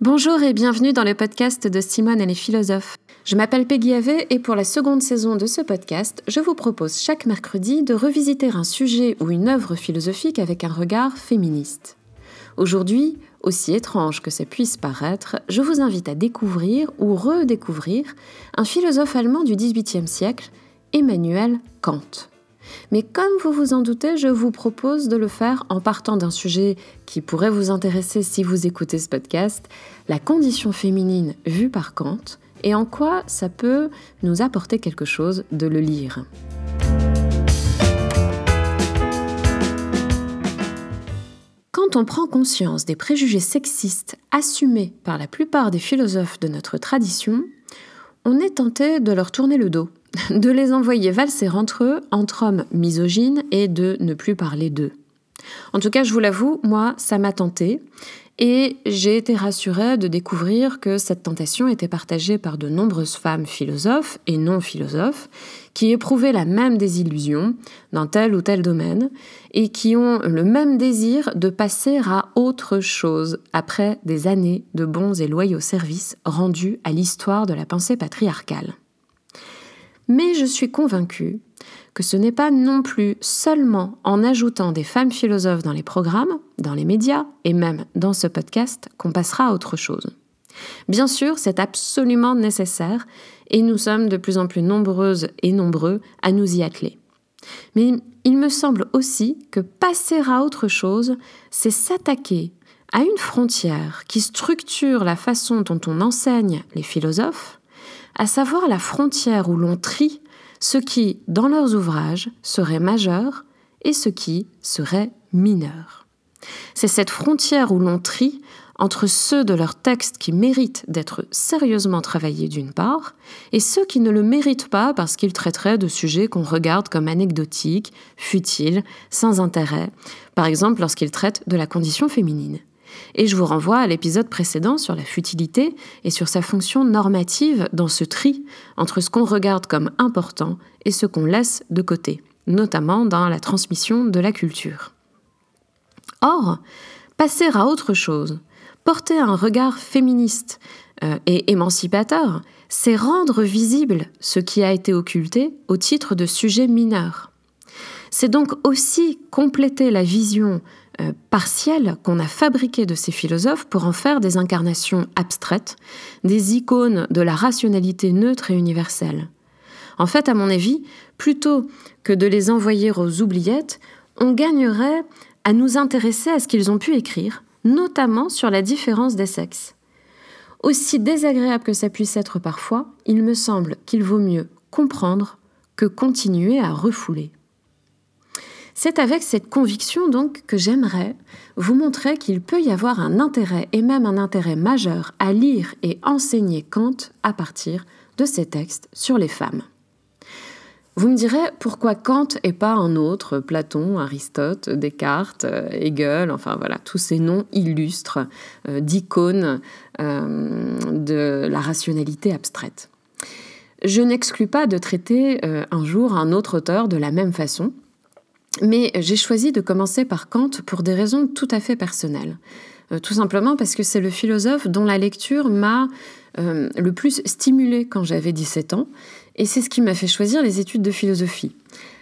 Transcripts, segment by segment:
Bonjour et bienvenue dans le podcast de Simone et les philosophes. Je m'appelle Peggy Ave et pour la seconde saison de ce podcast, je vous propose chaque mercredi de revisiter un sujet ou une œuvre philosophique avec un regard féministe. Aujourd'hui, aussi étrange que ça puisse paraître, je vous invite à découvrir ou redécouvrir un philosophe allemand du XVIIIe siècle, Emmanuel Kant. Mais comme vous vous en doutez, je vous propose de le faire en partant d'un sujet qui pourrait vous intéresser si vous écoutez ce podcast, la condition féminine vue par Kant, et en quoi ça peut nous apporter quelque chose de le lire. Quand on prend conscience des préjugés sexistes assumés par la plupart des philosophes de notre tradition, on est tenté de leur tourner le dos, de les envoyer valser entre eux, entre hommes misogynes, et de ne plus parler d'eux. En tout cas, je vous l'avoue, moi, ça m'a tenté, et j'ai été rassurée de découvrir que cette tentation était partagée par de nombreuses femmes philosophes et non philosophes qui éprouvaient la même désillusion dans tel ou tel domaine et qui ont le même désir de passer à autre chose après des années de bons et loyaux services rendus à l'histoire de la pensée patriarcale. Mais je suis convaincue que ce n'est pas non plus seulement en ajoutant des femmes philosophes dans les programmes, dans les médias et même dans ce podcast qu'on passera à autre chose. Bien sûr, c'est absolument nécessaire et nous sommes de plus en plus nombreuses et nombreux à nous y atteler. Mais il me semble aussi que passer à autre chose, c'est s'attaquer à une frontière qui structure la façon dont on enseigne les philosophes, à savoir la frontière où l'on trie ce qui, dans leurs ouvrages, serait majeur et ce qui serait mineur. C'est cette frontière où l'on trie entre ceux de leurs textes qui méritent d'être sérieusement travaillés d'une part, et ceux qui ne le méritent pas parce qu'ils traiteraient de sujets qu'on regarde comme anecdotiques, futiles, sans intérêt, par exemple lorsqu'ils traitent de la condition féminine. Et je vous renvoie à l'épisode précédent sur la futilité et sur sa fonction normative dans ce tri entre ce qu'on regarde comme important et ce qu'on laisse de côté, notamment dans la transmission de la culture. Or, passer à autre chose, porter un regard féministe euh, et émancipateur, c'est rendre visible ce qui a été occulté au titre de sujet mineur. C'est donc aussi compléter la vision euh, partielle qu'on a fabriquée de ces philosophes pour en faire des incarnations abstraites, des icônes de la rationalité neutre et universelle. En fait, à mon avis, plutôt que de les envoyer aux oubliettes, on gagnerait à nous intéresser à ce qu'ils ont pu écrire, notamment sur la différence des sexes. Aussi désagréable que ça puisse être parfois, il me semble qu'il vaut mieux comprendre que continuer à refouler. C'est avec cette conviction donc que j'aimerais vous montrer qu'il peut y avoir un intérêt et même un intérêt majeur à lire et enseigner Kant à partir de ses textes sur les femmes. Vous me direz pourquoi Kant et pas un autre, Platon, Aristote, Descartes, Hegel, enfin voilà, tous ces noms illustres euh, d'icônes euh, de la rationalité abstraite. Je n'exclus pas de traiter euh, un jour un autre auteur de la même façon, mais j'ai choisi de commencer par Kant pour des raisons tout à fait personnelles. Euh, tout simplement parce que c'est le philosophe dont la lecture m'a euh, le plus stimulée quand j'avais 17 ans, et c'est ce qui m'a fait choisir les études de philosophie.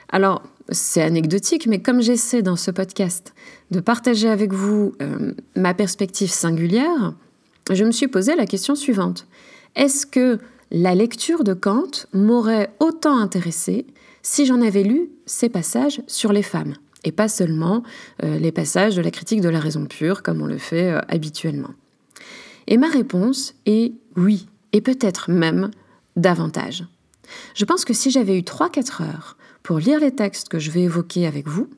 Alors, c'est anecdotique, mais comme j'essaie dans ce podcast de partager avec vous euh, ma perspective singulière, je me suis posé la question suivante. Est-ce que la lecture de Kant m'aurait autant intéressé si j'en avais lu ces passages sur les femmes, et pas seulement euh, les passages de la critique de la raison pure, comme on le fait euh, habituellement. Et ma réponse est oui, et peut-être même davantage. Je pense que si j'avais eu 3-4 heures pour lire les textes que je vais évoquer avec vous,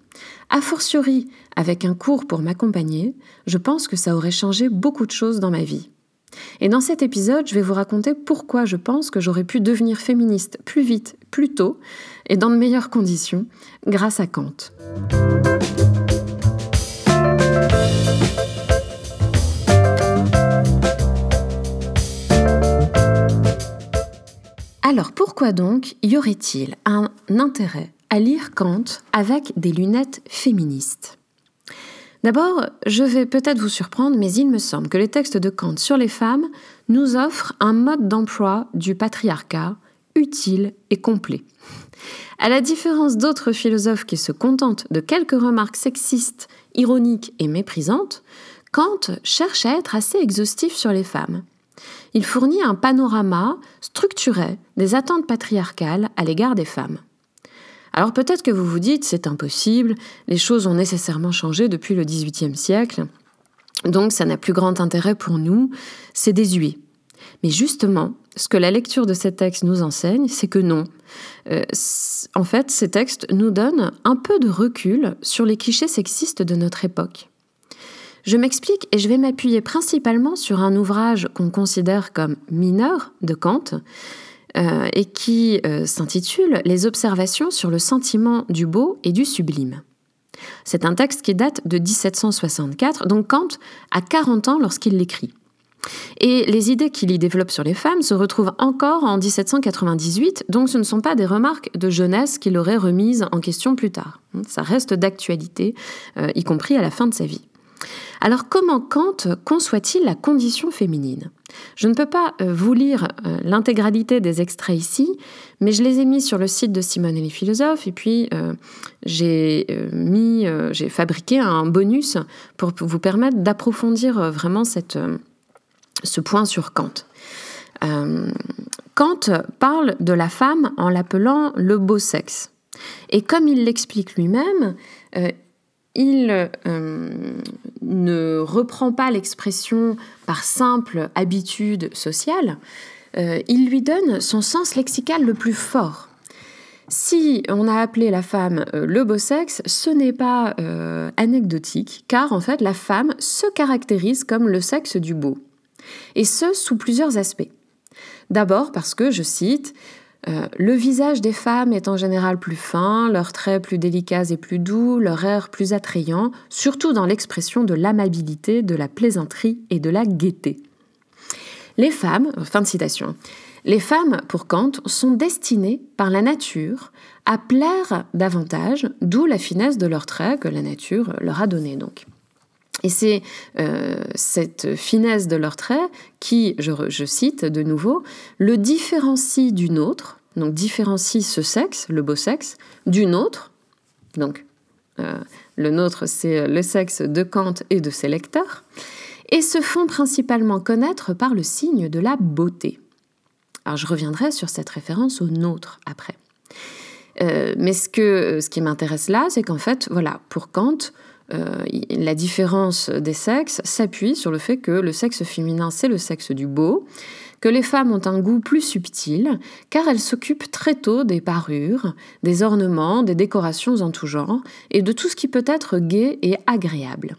a fortiori avec un cours pour m'accompagner, je pense que ça aurait changé beaucoup de choses dans ma vie. Et dans cet épisode, je vais vous raconter pourquoi je pense que j'aurais pu devenir féministe plus vite, plus tôt et dans de meilleures conditions grâce à Kant. Alors pourquoi donc y aurait-il un intérêt à lire Kant avec des lunettes féministes? D'abord, je vais peut-être vous surprendre, mais il me semble que les textes de Kant sur les femmes nous offrent un mode d'emploi du patriarcat utile et complet. À la différence d'autres philosophes qui se contentent de quelques remarques sexistes, ironiques et méprisantes, Kant cherche à être assez exhaustif sur les femmes. Il fournit un panorama structuré des attentes patriarcales à l'égard des femmes. Alors peut-être que vous vous dites c'est impossible, les choses ont nécessairement changé depuis le XVIIIe siècle, donc ça n'a plus grand intérêt pour nous, c'est désuet. Mais justement, ce que la lecture de ces textes nous enseigne, c'est que non. Euh, en fait, ces textes nous donnent un peu de recul sur les clichés sexistes de notre époque. Je m'explique et je vais m'appuyer principalement sur un ouvrage qu'on considère comme mineur de Kant euh, et qui euh, s'intitule Les observations sur le sentiment du beau et du sublime. C'est un texte qui date de 1764, donc Kant a 40 ans lorsqu'il l'écrit. Et les idées qu'il y développe sur les femmes se retrouvent encore en 1798, donc ce ne sont pas des remarques de jeunesse qu'il aurait remises en question plus tard. Ça reste d'actualité, euh, y compris à la fin de sa vie. Alors comment Kant conçoit-il la condition féminine? Je ne peux pas euh, vous lire euh, l'intégralité des extraits ici, mais je les ai mis sur le site de Simone et les philosophes, et puis j'ai mis, j'ai fabriqué un bonus pour vous permettre d'approfondir vraiment cette ce point sur Kant. Euh, Kant parle de la femme en l'appelant le beau sexe. Et comme il l'explique lui-même, euh, il euh, ne reprend pas l'expression par simple habitude sociale, il lui donne son sens lexical le plus fort. Si on a appelé la femme le beau sexe, ce n'est pas anecdotique, car en fait la femme se caractérise comme le sexe du beau et ce sous plusieurs aspects. D'abord parce que, je cite, euh, le visage des femmes est en général plus fin, leurs traits plus délicats et plus doux, leur air plus attrayant, surtout dans l'expression de l'amabilité, de la plaisanterie et de la gaieté. Les femmes, fin de citation, les femmes, pour Kant, sont destinées par la nature à plaire davantage, d'où la finesse de leurs traits que la nature leur a donné donc. Et c'est euh, cette finesse de leur trait qui, je, cite de nouveau, le différencie d'une autre, donc différencie ce sexe, le beau sexe, d'une autre, donc euh, le nôtre c'est le sexe de Kant et de ses lecteurs, et se font principalement connaître par le signe de la beauté. Alors je reviendrai sur cette référence au nôtre après. Euh, mais ce, ce qui m'intéresse là, c'est qu'en fait, voilà, pour Kant, euh, la différence des sexes s'appuie sur le fait que le sexe féminin, c'est le sexe du beau, que les femmes ont un goût plus subtil, car elles s'occupent très tôt des parures, des ornements, des décorations en tout genre, et de tout ce qui peut être gai et agréable.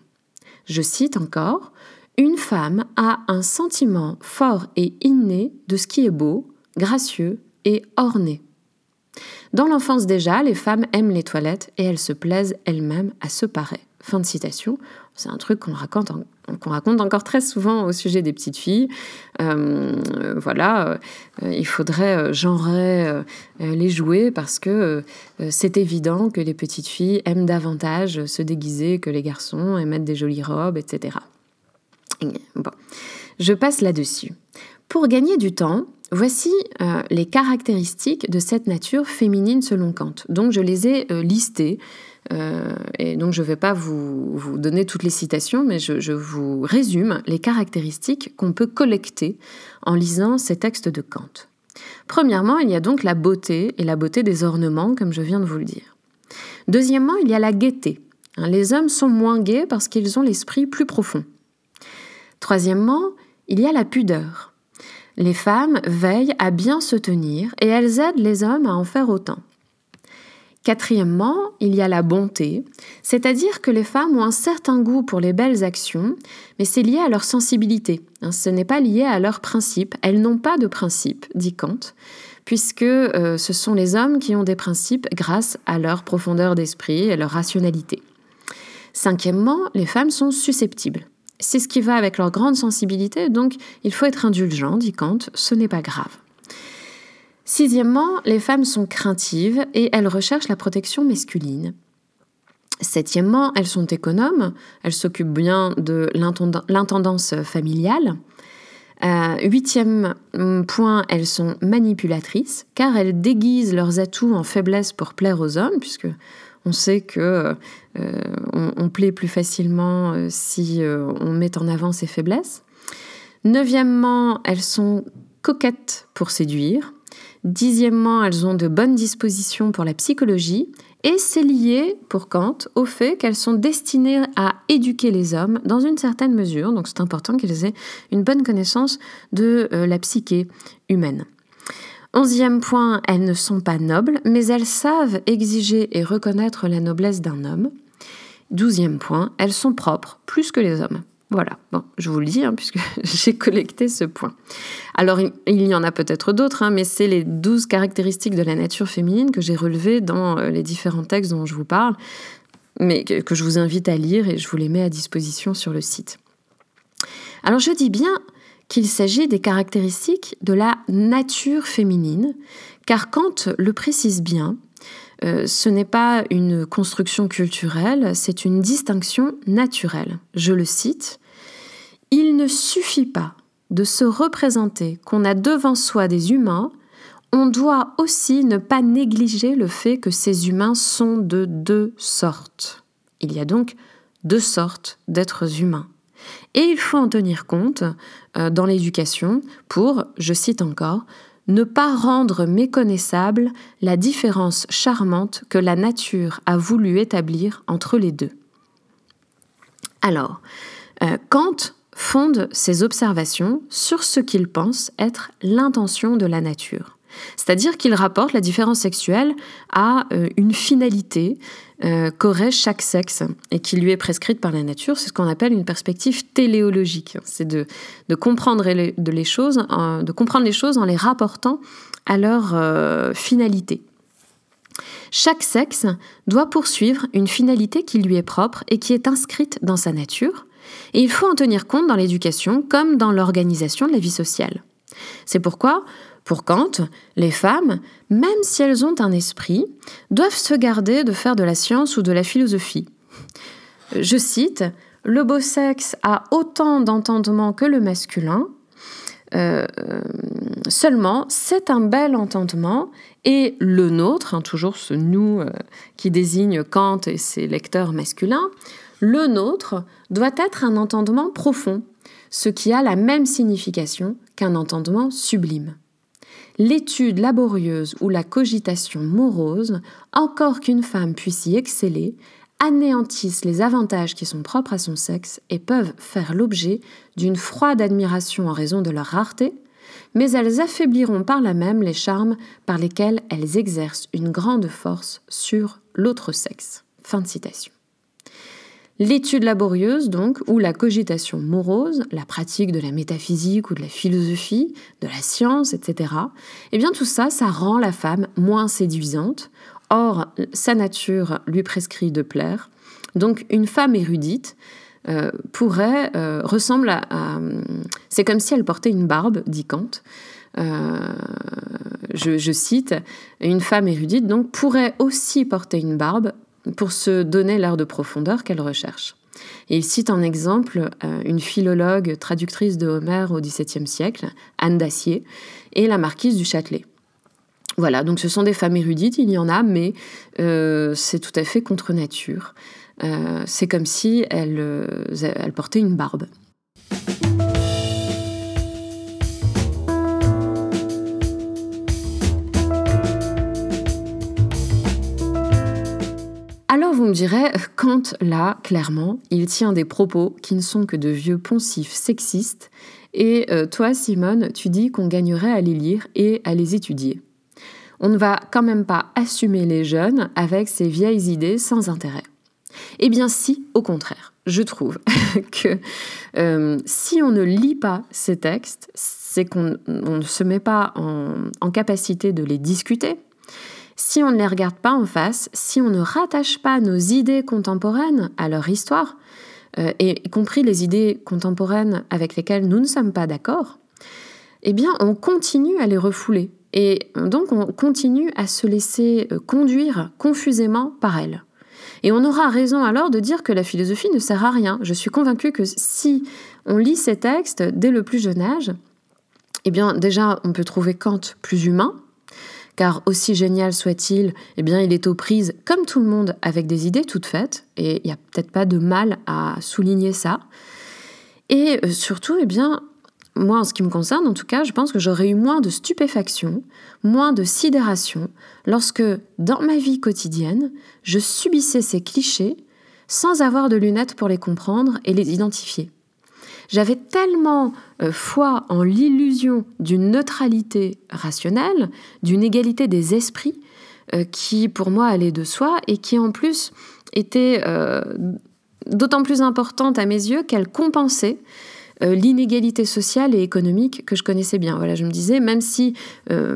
Je cite encore, Une femme a un sentiment fort et inné de ce qui est beau, gracieux et orné. Dans l'enfance déjà, les femmes aiment les toilettes et elles se plaisent elles-mêmes à se parer. Fin de citation. C'est un truc qu'on raconte, qu'on raconte encore très souvent au sujet des petites filles. Euh, voilà, euh, il faudrait euh, genrer les jouets parce que c'est évident que les petites filles aiment davantage se déguiser que les garçons et mettre des jolies robes, etc. Bon, je passe là-dessus. Pour gagner du temps, voici les caractéristiques de cette nature féminine selon Kant. Donc je les ai listées euh, et donc je ne vais pas vous, donner toutes les citations, mais je, vous résume les caractéristiques qu'on peut collecter en lisant ces textes de Kant. Premièrement, il y a donc la beauté et la beauté des ornements, comme je viens de vous le dire. Deuxièmement, il y a la gaieté. Hein, les hommes sont moins gais parce qu'ils ont l'esprit plus profond. Troisièmement, il y a la pudeur. Les femmes veillent à bien se tenir et elles aident les hommes à en faire autant. Quatrièmement, il y a la bonté, c'est-à-dire que les femmes ont un certain goût pour les belles actions, mais c'est lié à leur sensibilité. Hein, ce n'est pas lié à leurs principes. Elles n'ont pas de principes, dit Kant, puisque euh, ce sont les hommes qui ont des principes grâce à leur profondeur d'esprit et leur rationalité. Cinquièmement, les femmes sont susceptibles. C'est ce qui va avec leur grande sensibilité, donc il faut être indulgent, dit Kant, ce n'est pas grave. Sixièmement, les femmes sont craintives et elles recherchent la protection masculine. Septièmement, elles sont économes, elles s'occupent bien de l'intendance familiale. Euh, huitième point, elles sont manipulatrices, car elles déguisent leurs atouts en faiblesse pour plaire aux hommes, puisque on sait que euh, on, plaît plus facilement euh, si on met en avant ses faiblesses. Neuvièmement, elles sont coquettes pour séduire. Dixièmement, elles ont de bonnes dispositions pour la psychologie. Et c'est lié, pour Kant, au fait qu'elles sont destinées à éduquer les hommes dans une certaine mesure. Donc c'est important qu'elles aient une bonne connaissance de euh, la psyché humaine. Onzième point, elles ne sont pas nobles, mais elles savent exiger et reconnaître la noblesse d'un homme. Douzième point, elles sont propres plus que les hommes. Voilà, bon, je vous le dis, hein, puisque j'ai collecté ce point. Alors, il y en a peut-être d'autres, hein, mais c'est les douze caractéristiques de la nature féminine que j'ai relevées dans euh, les différents textes dont je vous parle, mais que, je vous invite à lire et je vous les mets à disposition sur le site. Alors, je dis bien qu'il s'agit des caractéristiques de la nature féminine, car Kant le précise bien, euh, ce n'est pas une construction culturelle, c'est une distinction naturelle. Je le cite, Il ne suffit pas de se représenter qu'on a devant soi des humains, on doit aussi ne pas négliger le fait que ces humains sont de deux sortes. Il y a donc deux sortes d'êtres humains. Et il faut en tenir compte euh, dans l'éducation pour, je cite encore, ne pas rendre méconnaissable la différence charmante que la nature a voulu établir entre les deux. Alors, euh, Kant fonde ses observations sur ce qu'il pense être l'intention de la nature. C'est-à-dire qu'il rapporte la différence sexuelle à euh, une finalité euh, qu'aurait chaque sexe et qui lui est prescrite par la nature. C'est ce qu'on appelle une perspective téléologique. C'est de, comprendre les, choses, comprendre les choses en les rapportant à leur euh, finalité. Chaque sexe doit poursuivre une finalité qui lui est propre et qui est inscrite dans sa nature, et il faut en tenir compte dans l'éducation comme dans l'organisation de la vie sociale. C'est pourquoi pour Kant, les femmes, même si elles ont un esprit, doivent se garder de faire de la science ou de la philosophie. Je cite, Le beau sexe a autant d'entendement que le masculin, euh, seulement, c'est un bel entendement. Et le nôtre, hein, toujours ce nous euh, qui désigne Kant et ses lecteurs masculins, le nôtre doit être un entendement profond, ce qui a la même signification qu'un entendement sublime l'étude laborieuse ou la cogitation morose, encore qu'une femme puisse y exceller, anéantissent les avantages qui sont propres à son sexe et peuvent faire l'objet d'une froide admiration en raison de leur rareté, mais elles affaibliront par là même les charmes par lesquels elles exercent une grande force sur l'autre sexe. Fin de citation. L'étude laborieuse, donc, ou la cogitation morose, la pratique de la métaphysique ou de la philosophie, de la science, etc., eh bien tout ça, ça rend la femme moins séduisante. Or, sa nature lui prescrit de plaire. Donc, une femme érudite euh, pourrait, euh, ressemble à, C'est comme si elle portait une barbe, dit Kant. Euh, je, je, cite, une femme érudite donc pourrait aussi porter une barbe pour se donner l'air de profondeur qu'elle recherche. Il cite en exemple euh, une philologue traductrice de Homère au XVIIe siècle, Anne Dacier, et la marquise du Châtelet. Voilà, donc ce sont des femmes érudites, il y en a, mais euh, c'est tout à fait contre nature. Euh, c'est comme si elles portaient une barbe. Me direz, Kant, là, clairement, il tient des propos qui ne sont que de vieux poncifs sexistes, et euh, toi, Simone, tu dis qu'on gagnerait à les lire et à les étudier. On ne va quand même pas assumer les jeunes avec ces vieilles idées sans intérêt. Eh bien si, au contraire, je trouve que euh, si on ne lit pas ces textes, c'est qu'on ne se met pas en capacité de les discuter, si on ne les regarde pas en face, si on ne rattache pas nos idées contemporaines à leur histoire, euh, et y compris les idées contemporaines avec lesquelles nous ne sommes pas d'accord, eh bien on continue à les refouler. Et donc on continue à se laisser euh, conduire confusément par elle. Et on aura raison alors de dire que la philosophie ne sert à rien. Je suis convaincue que si on lit ces textes dès le plus jeune âge, eh bien déjà on peut trouver Kant plus humain, car aussi génial soit-il, eh bien il est aux prises comme tout le monde avec des idées toutes faites, et il n'y a peut-être pas de mal à souligner ça. Et euh, surtout, eh bien, moi, en ce qui me concerne, en tout cas, je pense que j'aurais eu moins de stupéfaction, moins de sidération, lorsque, dans ma vie quotidienne, je subissais ces clichés sans avoir de lunettes pour les comprendre et les identifier. J'avais tellement euh, foi en l'illusion d'une neutralité rationnelle, d'une égalité des esprits, euh, qui pour moi allait de soi et qui en plus était euh, d'autant plus importante à mes yeux qu'elle compensait l'inégalité sociale et économique que je connaissais bien. Voilà, je me disais, même si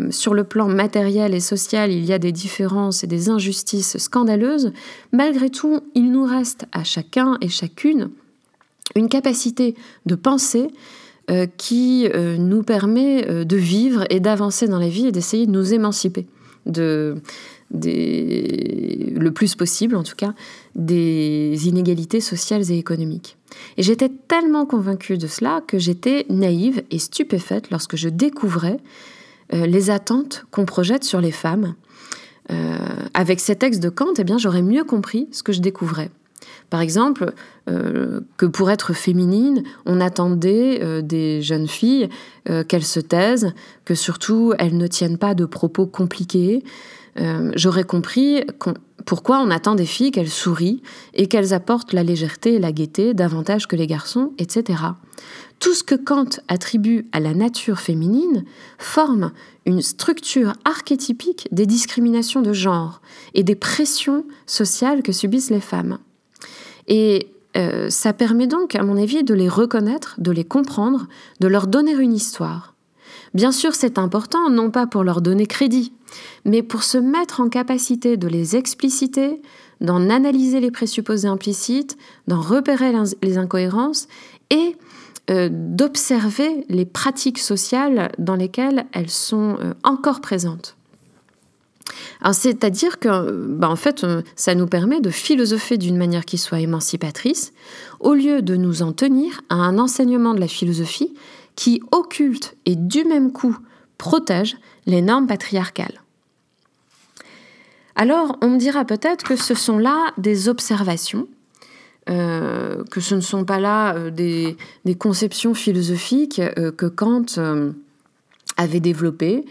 sur le plan matériel et social, il y a des différences et des injustices scandaleuses, malgré tout, il nous reste à chacun et chacune une capacité de penser euh, qui nous permet de vivre et d'avancer dans la vie et d'essayer de nous émanciper de, le plus possible en tout cas, des inégalités sociales et économiques. Et j'étais tellement convaincue de cela que j'étais naïve et stupéfaite lorsque je découvrais euh, les attentes qu'on projette sur les femmes. Euh, avec ces textes de Kant, eh bien, j'aurais mieux compris ce que je découvrais. Par exemple, euh, que pour être féminine, on attendait des jeunes filles qu'elles se taisent, que surtout elles ne tiennent pas de propos compliqués, euh, j'aurais compris pourquoi on attend des filles qu'elles sourient et qu'elles apportent la légèreté et la gaieté davantage que les garçons, etc. Tout ce que Kant attribue à la nature féminine forme une structure archétypique des discriminations de genre et des pressions sociales que subissent les femmes. Et euh, ça permet donc, à mon avis, de les reconnaître, de les comprendre, de leur donner une histoire. Bien sûr, c'est important, non pas pour leur donner crédit, mais pour se mettre en capacité de les expliciter, d'en analyser les présupposés implicites, d'en repérer les incohérences et euh, d'observer les pratiques sociales dans lesquelles elles sont euh, encore présentes. C'est-à-dire que, bah, en fait, euh, ça nous permet de philosopher d'une manière qui soit émancipatrice, au lieu de nous en tenir à un enseignement de la philosophie qui occulte et du même coup protège les normes patriarcales. Alors, on me dira peut-être que ce sont là des observations, euh, que ce ne sont pas là euh, des, conceptions philosophiques que Kant avait développées,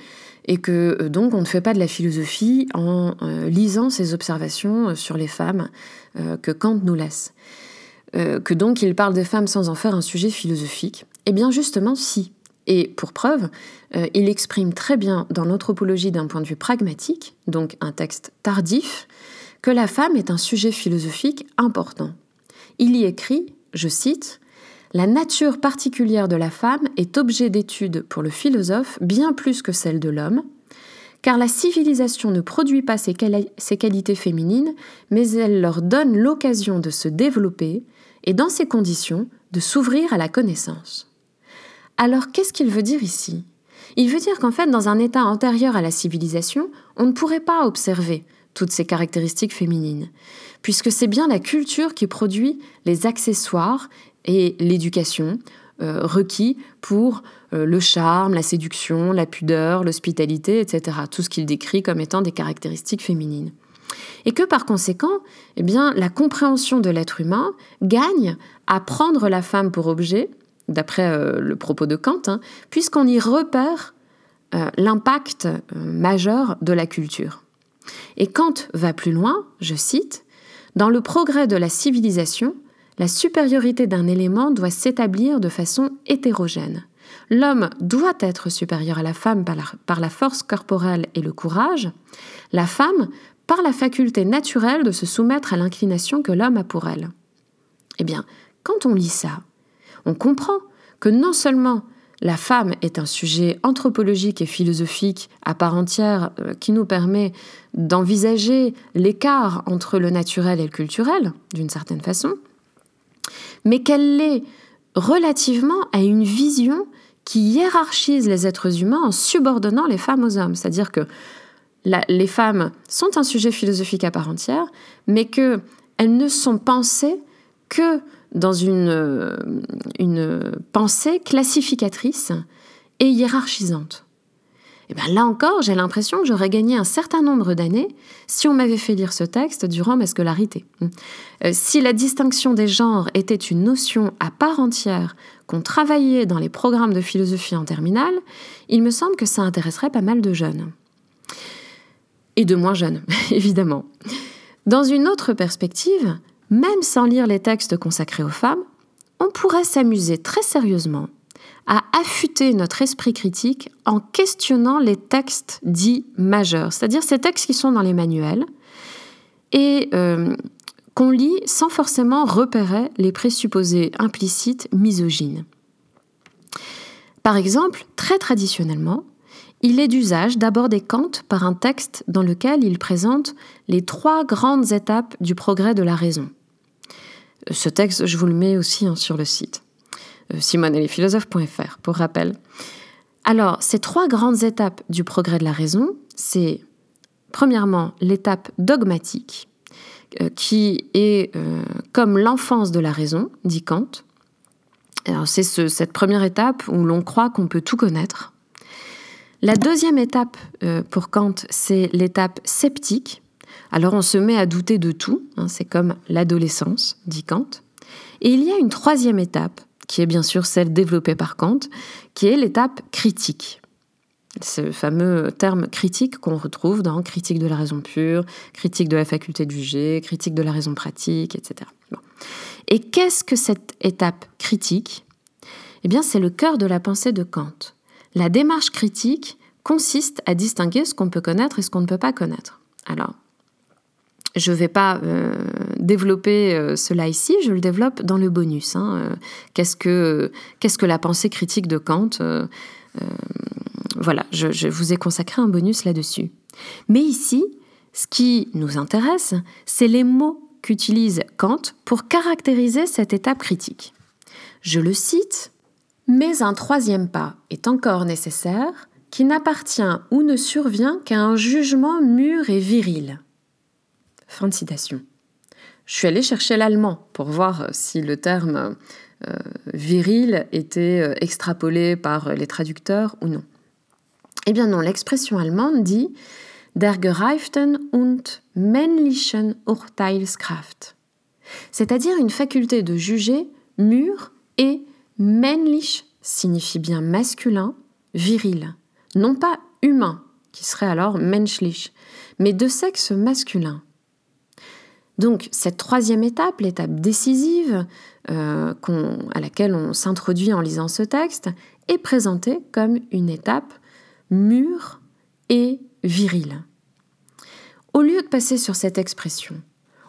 et que donc on ne fait pas de la philosophie en lisant ces observations sur les femmes que Kant nous laisse. que donc il parle des femmes sans en faire un sujet philosophique. Eh bien justement, si. Et pour preuve, euh, il exprime très bien dans l'anthropologie d'un point de vue pragmatique, donc un texte tardif, que la femme est un sujet philosophique important. Il y écrit, je cite, La nature particulière de la femme est objet d'étude pour le philosophe bien plus que celle de l'homme, car la civilisation ne produit pas ses, qualités féminines, mais elle leur donne l'occasion de se développer et dans ces conditions de s'ouvrir à la connaissance. Alors qu'est-ce qu'il veut dire ici? Il veut dire qu'en fait, dans un état antérieur à la civilisation, on ne pourrait pas observer toutes ces caractéristiques féminines, puisque c'est bien la culture qui produit les accessoires et l'éducation euh, requis pour euh, le charme, la séduction, la pudeur, l'hospitalité, etc. Tout ce qu'il décrit comme étant des caractéristiques féminines. Et que par conséquent, eh la compréhension de l'être humain gagne à prendre la femme pour objet d'après euh, le propos de Kant, hein, puisqu'on y repère l'impact majeur de la culture. Et Kant va plus loin, je cite, Dans le progrès de la civilisation, la supériorité d'un élément doit s'établir de façon hétérogène. L'homme doit être supérieur à la femme par la, force corporelle et le courage, la femme par la faculté naturelle de se soumettre à l'inclination que l'homme a pour elle. Eh bien, quand on lit ça, on comprend que non seulement la femme est un sujet anthropologique et philosophique à part entière euh, qui nous permet d'envisager l'écart entre le naturel et le culturel, d'une certaine façon, mais qu'elle l'est relativement à une vision qui hiérarchise les êtres humains en subordonnant les femmes aux hommes. C'est-à-dire que les femmes sont un sujet philosophique à part entière, mais qu'elles ne sont pensées que dans une, euh, une pensée classificatrice et hiérarchisante. Et bien là encore, j'ai l'impression que j'aurais gagné un certain nombre d'années si on m'avait fait lire ce texte durant ma scolarité. Euh, si la distinction des genres était une notion à part entière qu'on travaillait dans les programmes de philosophie en terminale, il me semble que ça intéresserait pas mal de jeunes. Et de moins jeunes, évidemment. Dans une autre perspective, même sans lire les textes consacrés aux femmes, on pourrait s'amuser très sérieusement à affûter notre esprit critique en questionnant les textes dits majeurs, c'est-à-dire ces textes qui sont dans les manuels et euh, qu'on lit sans forcément repérer les présupposés implicites misogynes. Par exemple, très traditionnellement, il est d'usage d'aborder Kant par un texte dans lequel il présente les trois grandes étapes du progrès de la raison. Ce texte, je vous le mets aussi hein, sur le site. Euh, simoneetlesphilosophes.fr, pour rappel. Alors, ces trois grandes étapes du progrès de la raison, c'est premièrement l'étape dogmatique, euh, qui est euh, comme l'enfance de la raison, dit Kant. C'est cette première étape où l'on croit qu'on peut tout connaître. La deuxième étape pour Kant, c'est l'étape sceptique. Alors, on se met à douter de tout, hein, c'est comme l'adolescence, dit Kant. Et il y a une troisième étape qui est bien sûr celle développée par Kant, qui est l'étape critique. Ce fameux terme critique qu'on retrouve dans critique de la raison pure, critique de la faculté de juger, critique de la raison pratique, etc. Et qu'est-ce que cette étape critique? Eh bien, c'est le cœur de la pensée de Kant. La démarche critique consiste à distinguer ce qu'on peut connaître et ce qu'on ne peut pas connaître. Alors, je ne vais pas euh, développer euh, cela ici, je le développe dans le bonus. Hein. Euh, qu'est-ce, que, la pensée critique de Kant Voilà, je, vous ai consacré un bonus là-dessus. Mais ici, ce qui nous intéresse, c'est les mots qu'utilise Kant pour caractériser cette étape critique. Je le cite, mais un troisième pas est encore nécessaire qui n'appartient ou ne survient qu'à un jugement mûr et viril Fin de citation. Je suis allée chercher l'allemand pour voir si le terme euh, viril était euh, extrapolé par les traducteurs ou non. Eh bien non, l'expression allemande dit Der gereiften und männlichen Urteilskraft, c'est-à-dire une faculté de juger mûre et männlich signifie bien masculin, viril, non pas humain, qui serait alors menschlich, mais de sexe masculin. Donc cette troisième étape, l'étape décisive euh, à laquelle on s'introduit en lisant ce texte, est présentée comme une étape mûre et virile. Au lieu de passer sur cette expression,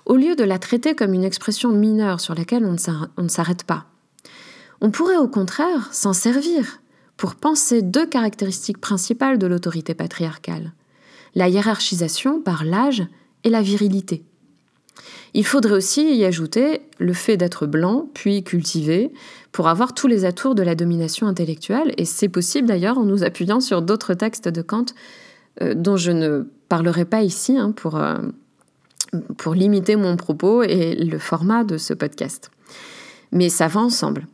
au lieu de la traiter comme une expression mineure sur laquelle on ne s'arrête pas, on pourrait au contraire s'en servir pour penser deux caractéristiques principales de l'autorité patriarcale, la hiérarchisation par l'âge et la virilité. Il faudrait aussi y ajouter le fait d'être blanc, puis cultivé, pour avoir tous les atours de la domination intellectuelle, et c'est possible d'ailleurs en nous appuyant sur d'autres textes de Kant euh, dont je ne parlerai pas ici hein, pour, euh, pour limiter mon propos et le format de ce podcast. Mais ça va ensemble.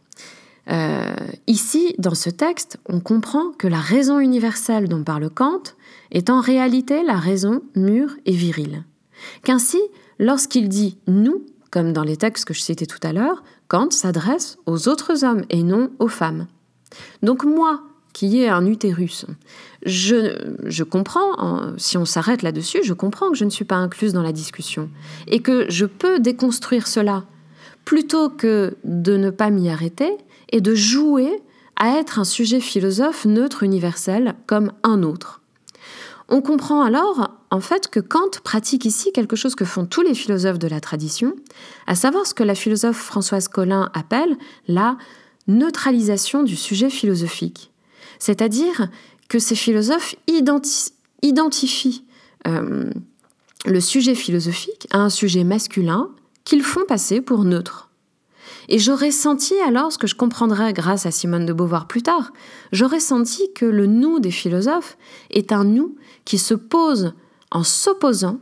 Euh, ici, dans ce texte, on comprend que la raison universelle dont parle Kant est en réalité la raison mûre et virile. Qu'ainsi, Lorsqu'il dit nous, comme dans les textes que je citais tout à l'heure, Kant s'adresse aux autres hommes et non aux femmes. Donc moi, qui ai un utérus, je, je comprends, si on s'arrête là-dessus, je comprends que je ne suis pas incluse dans la discussion et que je peux déconstruire cela plutôt que de ne pas m'y arrêter et de jouer à être un sujet philosophe neutre universel comme un autre. On comprend alors en fait que Kant pratique ici quelque chose que font tous les philosophes de la tradition, à savoir ce que la philosophe Françoise Collin appelle la neutralisation du sujet philosophique. C'est-à-dire que ces philosophes identifient euh, le sujet philosophique à un sujet masculin qu'ils font passer pour neutre. Et j'aurais senti alors ce que je comprendrai grâce à Simone de Beauvoir plus tard, j'aurais senti que le nous des philosophes est un nous qui se pose en s'opposant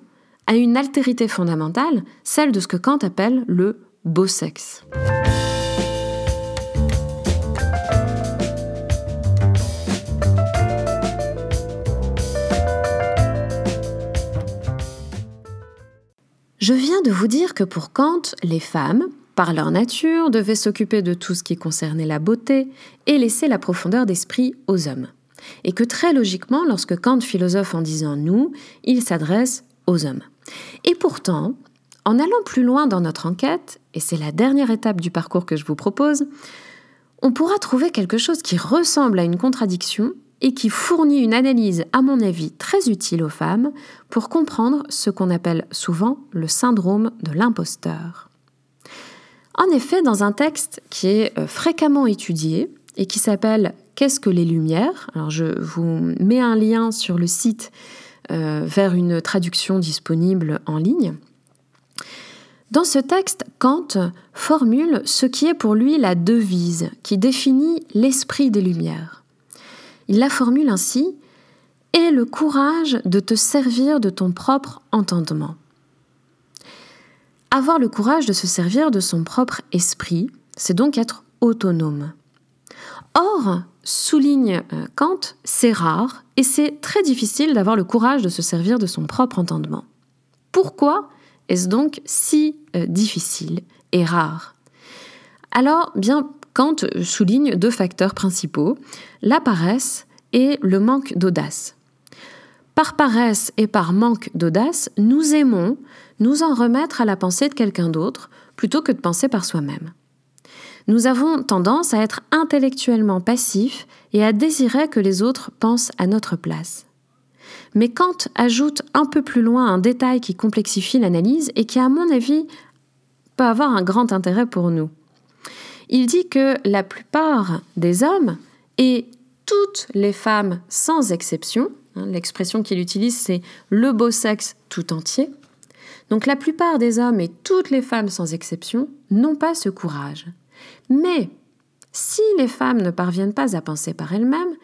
à une altérité fondamentale, celle de ce que Kant appelle le beau sexe. Je viens de vous dire que pour Kant, les femmes, par leur nature, devaient s'occuper de tout ce qui concernait la beauté et laisser la profondeur d'esprit aux hommes. Et que très logiquement, lorsque Kant philosophe en disant nous, il s'adresse aux hommes. Et pourtant, en allant plus loin dans notre enquête, et c'est la dernière étape du parcours que je vous propose, on pourra trouver quelque chose qui ressemble à une contradiction et qui fournit une analyse, à mon avis, très utile aux femmes pour comprendre ce qu'on appelle souvent le syndrome de l'imposteur. En effet, dans un texte qui est euh, fréquemment étudié et qui s'appelle Qu'est-ce que les Lumières? Alors je vous mets un lien sur le site euh, vers une traduction disponible en ligne. Dans ce texte, Kant formule ce qui est pour lui la devise qui définit l'esprit des Lumières. Il la formule ainsi Aie le courage de te servir de ton propre entendement. Avoir le courage de se servir de son propre esprit, c'est donc être autonome. Or, souligne euh, Kant, c'est rare et c'est très difficile d'avoir le courage de se servir de son propre entendement. Pourquoi est-ce donc si euh, difficile et rare? Alors, bien, Kant souligne deux facteurs principaux, la paresse et le manque d'audace. Par paresse et par manque d'audace, nous aimons nous en remettre à la pensée de quelqu'un d'autre plutôt que de penser par soi-même. Nous avons tendance à être intellectuellement passifs et à désirer que les autres pensent à notre place. Mais Kant ajoute un peu plus loin un détail qui complexifie l'analyse et qui, à mon avis, peut avoir un grand intérêt pour nous. Il dit que la plupart des hommes, et toutes les femmes sans exception, hein, l'expression qu'il utilise c'est le beau sexe tout entier, donc la plupart des hommes et toutes les femmes sans exception n'ont pas ce courage. Mais si les femmes ne parviennent pas à penser par elles-mêmes,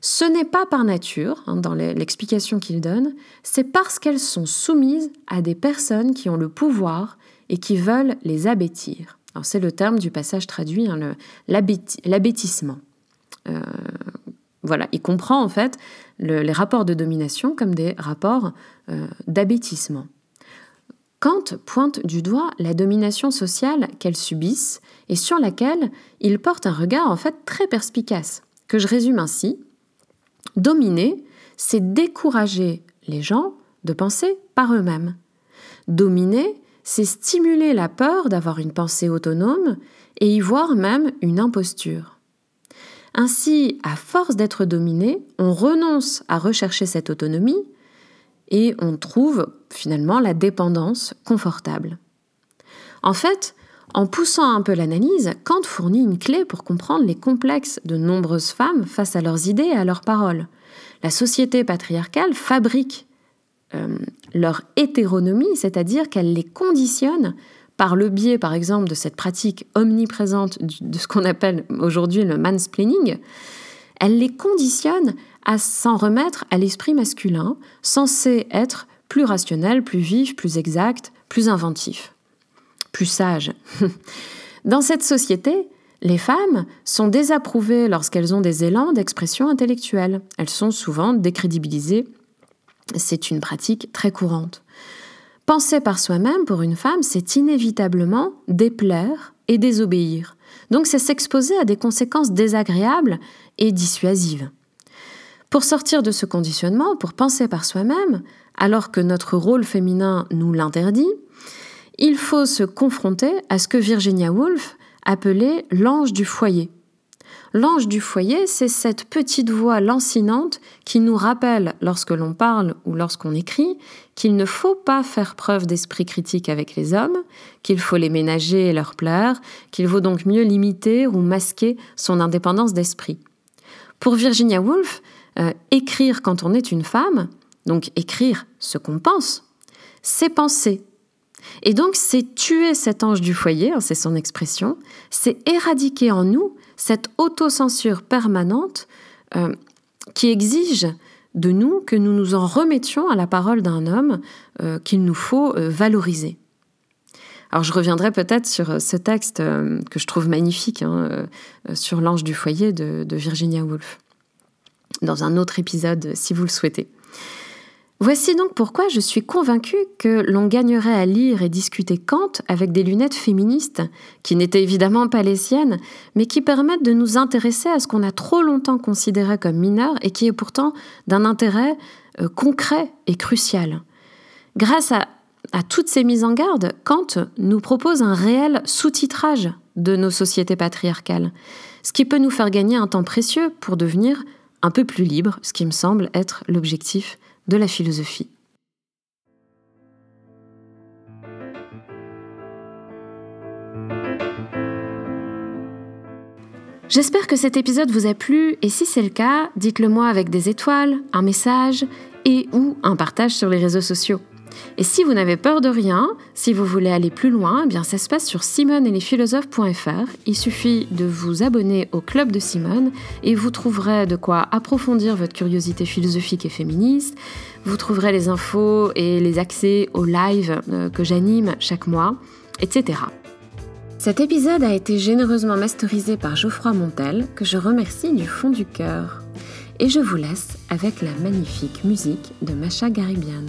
ce n'est pas par nature, hein, dans l'explication qu'il donne, c'est parce qu'elles sont soumises à des personnes qui ont le pouvoir et qui veulent les abêtir c'est le terme du passage traduit, hein, l'abêtissement. Euh, voilà, il comprend en fait les rapports de domination comme des rapports euh, d'abêtissement. Kant pointe du doigt la domination sociale qu'elles subissent et sur laquelle il porte un regard en fait très perspicace, que je résume ainsi. Dominer, c'est décourager les gens de penser par eux-mêmes. Dominer, c'est stimuler la peur d'avoir une pensée autonome et y voir même une imposture. Ainsi, à force d'être dominé, on renonce à rechercher cette autonomie et on trouve finalement la dépendance confortable. En fait, en poussant un peu l'analyse, Kant fournit une clé pour comprendre les complexes de nombreuses femmes face à leurs idées et à leurs paroles. La société patriarcale fabrique euh, leur hétéronomie, c'est-à-dire qu'elle les conditionne par le biais, par exemple, de cette pratique omniprésente de ce qu'on appelle aujourd'hui le mansplaining, elle les conditionne à s'en remettre à l'esprit masculin, censé être plus rationnel, plus vif, plus exact, plus inventif, plus sage. Dans cette société, les femmes sont désapprouvées lorsqu'elles ont des élans d'expression intellectuelle. Elles sont souvent décrédibilisées c'est une pratique très courante. Penser par soi-même pour une femme, c'est inévitablement déplaire et désobéir. Donc c'est s'exposer à des conséquences désagréables et dissuasives. Pour sortir de ce conditionnement, pour penser par soi-même, alors que notre rôle féminin nous l'interdit, il faut se confronter à ce que Virginia Woolf appelait l'ange du foyer. L'ange du foyer, c'est cette petite voix lancinante qui nous rappelle, lorsque l'on parle ou lorsqu'on écrit, qu'il ne faut pas faire preuve d'esprit critique avec les hommes, qu'il faut les ménager et leur plaire, qu'il vaut donc mieux limiter ou masquer son indépendance d'esprit. Pour Virginia Woolf, euh, écrire quand on est une femme, donc écrire ce qu'on pense, c'est penser. Et donc, c'est tuer cet ange du foyer, hein, c'est son expression, c'est éradiquer en nous cette autocensure permanente euh, qui exige de nous que nous nous en remettions à la parole d'un homme euh, qu'il nous faut valoriser. Alors je reviendrai peut-être sur ce texte que je trouve magnifique, hein, sur l'ange du foyer de Virginia Woolf, dans un autre épisode si vous le souhaitez. Voici donc pourquoi je suis convaincue que l'on gagnerait à lire et discuter Kant avec des lunettes féministes, qui n'étaient évidemment pas les siennes, mais qui permettent de nous intéresser à ce qu'on a trop longtemps considéré comme mineur et qui est pourtant d'un intérêt euh, concret et crucial. Grâce à, à toutes ces mises en garde, Kant nous propose un réel sous-titrage de nos sociétés patriarcales, ce qui peut nous faire gagner un temps précieux pour devenir un peu plus libre, ce qui me semble être l'objectif de la philosophie. J'espère que cet épisode vous a plu et si c'est le cas, dites-le moi avec des étoiles, un message et ou un partage sur les réseaux sociaux. Et si vous n'avez peur de rien, si vous voulez aller plus loin, eh bien ça se passe sur simoneetlesphilosophes.fr. Il suffit de vous abonner au club de Simone et vous trouverez de quoi approfondir votre curiosité philosophique et féministe. Vous trouverez les infos et les accès aux lives euh, que j'anime chaque mois, etc. Cet épisode a été généreusement masterisé par Geoffroy Montel, que je remercie du fond du cœur. Et je vous laisse avec la magnifique musique de Macha Garibian.